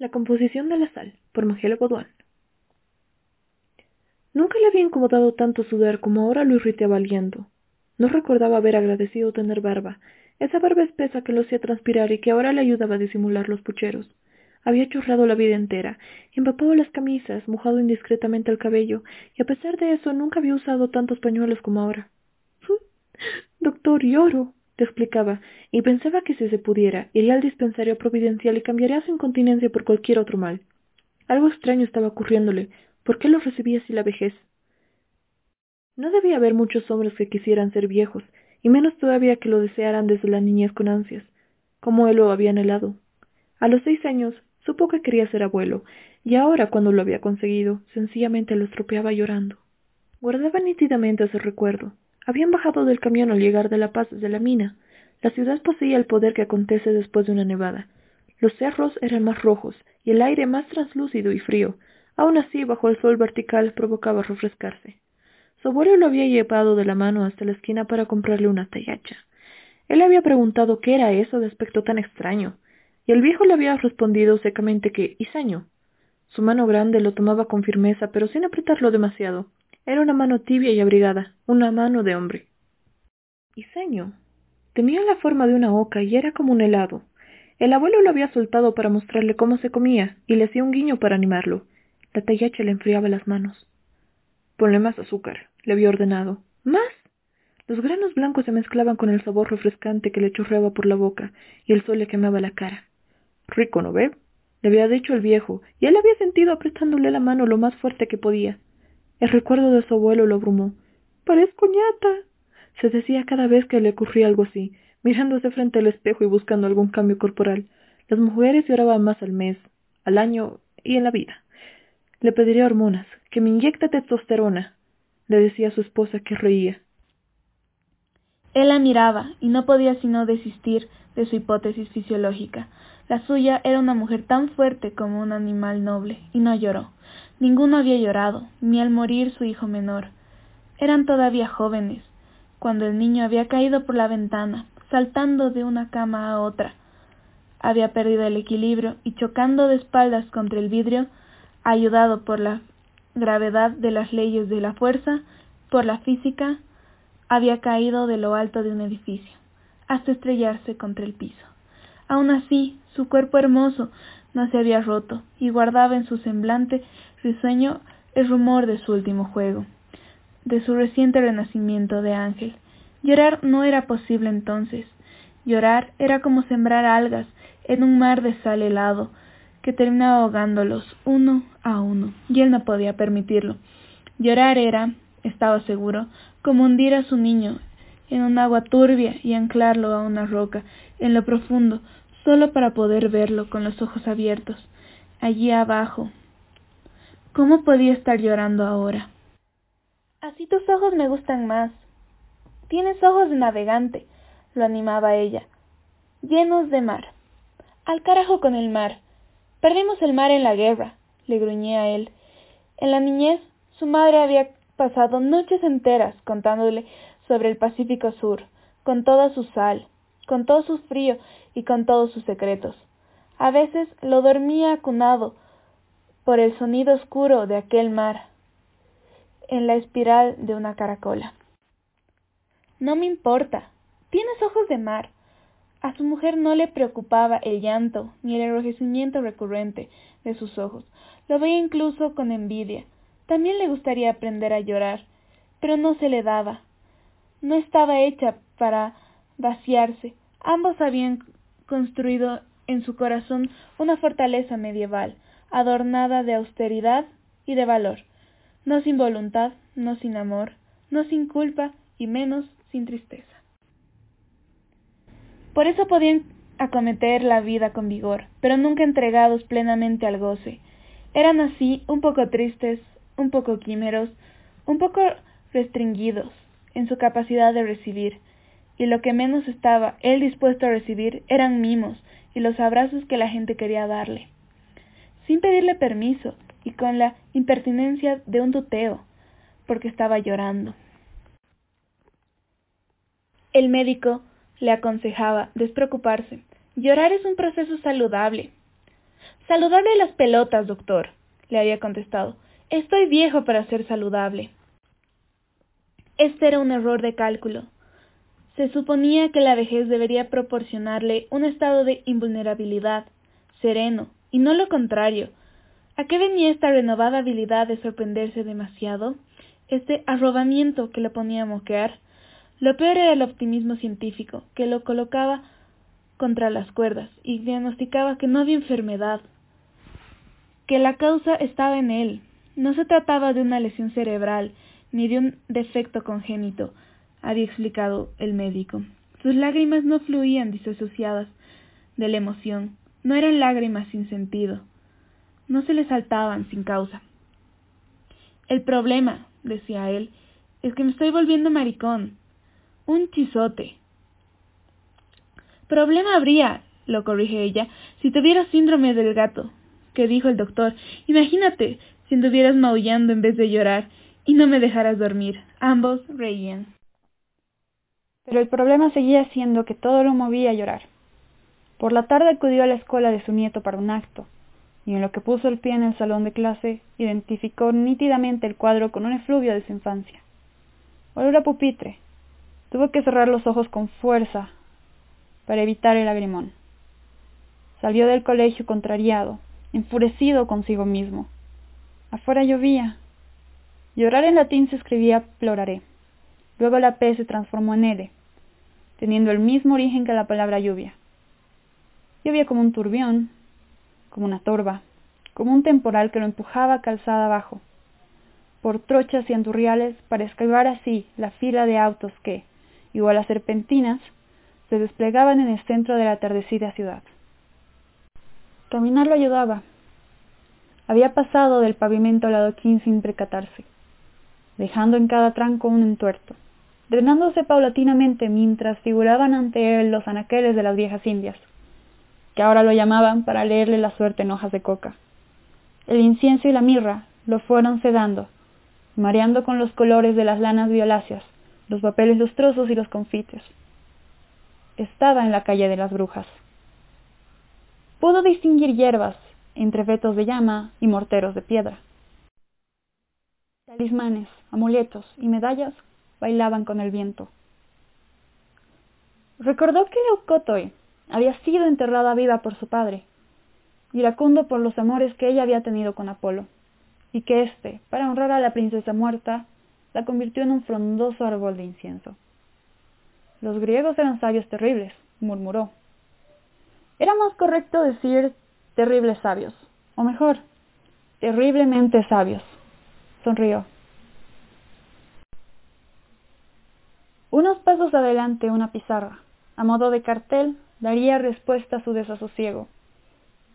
La composición de la sal, por Magela Baudouin. Nunca le había incomodado tanto sudar como ahora lo irritaba el viento. No recordaba haber agradecido tener barba, esa barba espesa que lo hacía transpirar y que ahora le ayudaba a disimular los pucheros. Había chorrado la vida entera, empapado las camisas, mojado indiscretamente el cabello, y a pesar de eso nunca había usado tantos pañuelos como ahora. Doctor, lloro, te explicaba, y pensaba que si se pudiera, iría al dispensario providencial y cambiaría su incontinencia por cualquier otro mal. Algo extraño estaba ocurriéndole. ¿Por qué lo recibía así la vejez? No debía haber muchos hombres que quisieran ser viejos, y menos todavía que lo desearan desde la niñez con ansias, como él lo había anhelado. A los seis años supo que quería ser abuelo, y ahora cuando lo había conseguido, sencillamente lo estropeaba llorando. Guardaba nítidamente ese recuerdo, habían bajado del camión al llegar de La Paz desde la mina. La ciudad poseía el poder que acontece después de una nevada. Los cerros eran más rojos y el aire más translúcido y frío. Aun así, bajo el sol vertical provocaba refrescarse. Su abuelo lo había llevado de la mano hasta la esquina para comprarle una tallacha. Él había preguntado qué era eso de aspecto tan extraño, y el viejo le había respondido secamente que isaño. Su mano grande lo tomaba con firmeza, pero sin apretarlo demasiado. Era una mano tibia y abrigada, una mano de hombre. Iseño. Tenía la forma de una oca y era como un helado. El abuelo lo había soltado para mostrarle cómo se comía y le hacía un guiño para animarlo. La tallacha le enfriaba las manos. Ponle más azúcar, le había ordenado. ¿Más? Los granos blancos se mezclaban con el sabor refrescante que le chorreaba por la boca y el sol le quemaba la cara. Rico, ¿no ve? Le había dicho el viejo, y él había sentido apretándole la mano lo más fuerte que podía. El recuerdo de su abuelo lo abrumó. Parezco ñata. se decía cada vez que le ocurría algo así, mirándose frente al espejo y buscando algún cambio corporal. Las mujeres lloraban más al mes, al año y en la vida. Le pediría hormonas, que me inyecte testosterona, le decía a su esposa que reía. Él la miraba y no podía sino desistir de su hipótesis fisiológica. La suya era una mujer tan fuerte como un animal noble, y no lloró. Ninguno había llorado, ni al morir su hijo menor. Eran todavía jóvenes, cuando el niño había caído por la ventana, saltando de una cama a otra. Había perdido el equilibrio y chocando de espaldas contra el vidrio, ayudado por la gravedad de las leyes de la fuerza, por la física, había caído de lo alto de un edificio, hasta estrellarse contra el piso. Aun así, su cuerpo hermoso no se había roto y guardaba en su semblante risueño el rumor de su último juego, de su reciente renacimiento de ángel. Llorar no era posible entonces. Llorar era como sembrar algas en un mar de sal helado, que terminaba ahogándolos uno a uno, y él no podía permitirlo. Llorar era, estaba seguro, como hundir a su niño en un agua turbia y anclarlo a una roca en lo profundo, solo para poder verlo con los ojos abiertos, allí abajo. ¿Cómo podía estar llorando ahora? Así tus ojos me gustan más. Tienes ojos de navegante, lo animaba ella, llenos de mar. Al carajo con el mar. Perdimos el mar en la guerra, le gruñía él. En la niñez, su madre había pasado noches enteras contándole sobre el Pacífico Sur, con toda su sal, con todo su frío y con todos sus secretos. A veces lo dormía acunado por el sonido oscuro de aquel mar en la espiral de una caracola. No me importa. Tienes ojos de mar. A su mujer no le preocupaba el llanto ni el enrojecimiento recurrente de sus ojos. Lo veía incluso con envidia. También le gustaría aprender a llorar, pero no se le daba. No estaba hecha para vaciarse. Ambos habían construido en su corazón una fortaleza medieval, adornada de austeridad y de valor, no sin voluntad, no sin amor, no sin culpa y menos sin tristeza. Por eso podían acometer la vida con vigor, pero nunca entregados plenamente al goce. Eran así un poco tristes, un poco químeros, un poco restringidos en su capacidad de recibir, y lo que menos estaba él dispuesto a recibir eran mimos y los abrazos que la gente quería darle, sin pedirle permiso y con la impertinencia de un tuteo, porque estaba llorando. El médico le aconsejaba despreocuparse. Llorar es un proceso saludable. Saludable las pelotas, doctor, le había contestado. Estoy viejo para ser saludable. Este era un error de cálculo. Se suponía que la vejez debería proporcionarle un estado de invulnerabilidad, sereno, y no lo contrario. ¿A qué venía esta renovada habilidad de sorprenderse demasiado? Este arrobamiento que le ponía a moquear. Lo peor era el optimismo científico, que lo colocaba contra las cuerdas y diagnosticaba que no había enfermedad, que la causa estaba en él. No se trataba de una lesión cerebral ni de un defecto congénito, había explicado el médico. Sus lágrimas no fluían disasociadas de la emoción, no eran lágrimas sin sentido, no se le saltaban sin causa. El problema, decía él, es que me estoy volviendo maricón, un chisote. Problema habría, lo corrige ella, si tuviera síndrome del gato, que dijo el doctor. Imagínate si estuvieras maullando en vez de llorar y no me dejaras dormir. Ambos reían. Pero el problema seguía siendo que todo lo movía a llorar. Por la tarde acudió a la escuela de su nieto para un acto, y en lo que puso el pie en el salón de clase, identificó nítidamente el cuadro con un efluvio de su infancia. Olor a pupitre. Tuvo que cerrar los ojos con fuerza para evitar el lagrimón. Salió del colegio contrariado, enfurecido consigo mismo. Afuera llovía. Llorar en latín se escribía ploraré. Luego la P se transformó en L, teniendo el mismo origen que la palabra lluvia. Llovía como un turbión, como una torba, como un temporal que lo empujaba calzada abajo, por trochas y andurriales para esquivar así la fila de autos que, igual a serpentinas, se desplegaban en el centro de la atardecida ciudad. Caminar lo ayudaba. Había pasado del pavimento al adoquín sin percatarse, dejando en cada tranco un entuerto, drenándose paulatinamente mientras figuraban ante él los anaqueles de las viejas indias, ahora lo llamaban para leerle la suerte en hojas de coca. El incienso y la mirra lo fueron sedando, mareando con los colores de las lanas violáceas, los papeles lustrosos y los confites. Estaba en la calle de las brujas. Pudo distinguir hierbas entre fetos de llama y morteros de piedra. Talismanes, amuletos y medallas bailaban con el viento. Recordó que Leucótoe había sido enterrada viva por su padre, iracundo por los amores que ella había tenido con Apolo, y que éste, para honrar a la princesa muerta, la convirtió en un frondoso árbol de incienso. Los griegos eran sabios terribles, murmuró. Era más correcto decir terribles sabios, o mejor, terriblemente sabios. Sonrió. Unos pasos adelante una pizarra, a modo de cartel, daría respuesta a su desasosiego.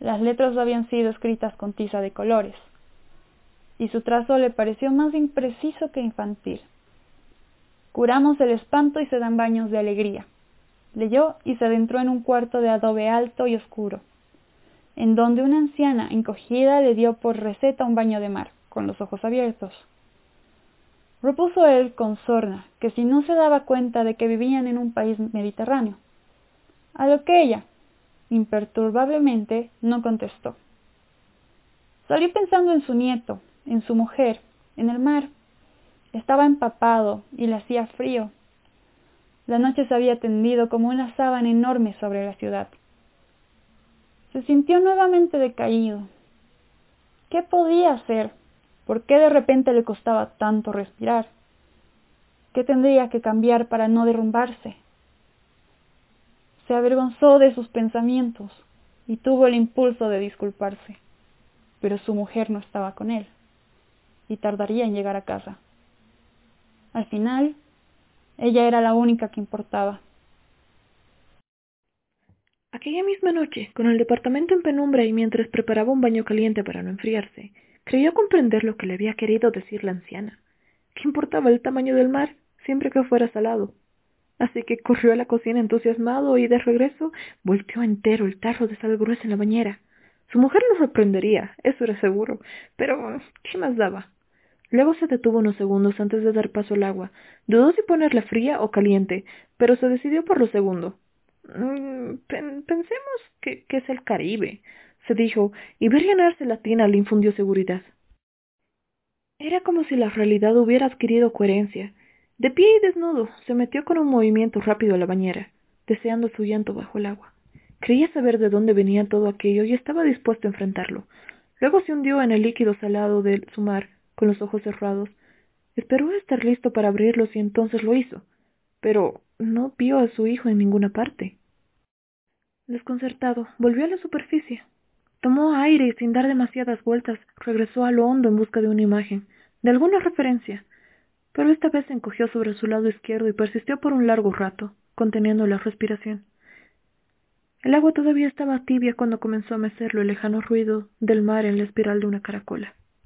Las letras habían sido escritas con tiza de colores, y su trazo le pareció más impreciso que infantil. Curamos el espanto y se dan baños de alegría. Leyó y se adentró en un cuarto de adobe alto y oscuro, en donde una anciana encogida le dio por receta un baño de mar, con los ojos abiertos. Propuso él con sorna que si no se daba cuenta de que vivían en un país mediterráneo, a lo que ella, imperturbablemente, no contestó. Salió pensando en su nieto, en su mujer, en el mar, estaba empapado y le hacía frío. La noche se había tendido como una sábana enorme sobre la ciudad. Se sintió nuevamente decaído. ¿Qué podía hacer? ¿Por qué de repente le costaba tanto respirar? ¿Qué tendría que cambiar para no derrumbarse? Se avergonzó de sus pensamientos y tuvo el impulso de disculparse, pero su mujer no estaba con él y tardaría en llegar a casa. Al final, ella era la única que importaba. Aquella misma noche, con el departamento en penumbra y mientras preparaba un baño caliente para no enfriarse, creyó comprender lo que le había querido decir la anciana. ¿Qué importaba el tamaño del mar, siempre que fuera salado? Así que corrió a la cocina entusiasmado y de regreso volteó entero el tarro de sal gruesa en la bañera. Su mujer lo sorprendería, eso era seguro, pero ¿qué más daba? Luego se detuvo unos segundos antes de dar paso al agua. Dudó si ponerla fría o caliente, pero se decidió por lo segundo. Mm, pensemos que, que es el Caribe. se dijo, y ver llenarse la tina le infundió seguridad. Era como si la realidad hubiera adquirido coherencia. De pie y desnudo, se metió con un movimiento rápido a la bañera, deseando su llanto bajo el agua. Creía saber de dónde venía todo aquello y estaba dispuesto a enfrentarlo. Luego se hundió en el líquido salado de su mar, con los ojos cerrados. Esperó estar listo para abrirlos y entonces lo hizo. Pero no vio a su hijo en ninguna parte. Desconcertado, volvió a la superficie. Tomó aire y sin dar demasiadas vueltas regresó a lo hondo en busca de una imagen, de alguna referencia. Pero esta vez se encogió sobre su lado izquierdo y persistió por un largo rato, conteniendo la respiración. El agua todavía estaba tibia cuando comenzó a mecerlo el lejano ruido del mar en la espiral de una caracola.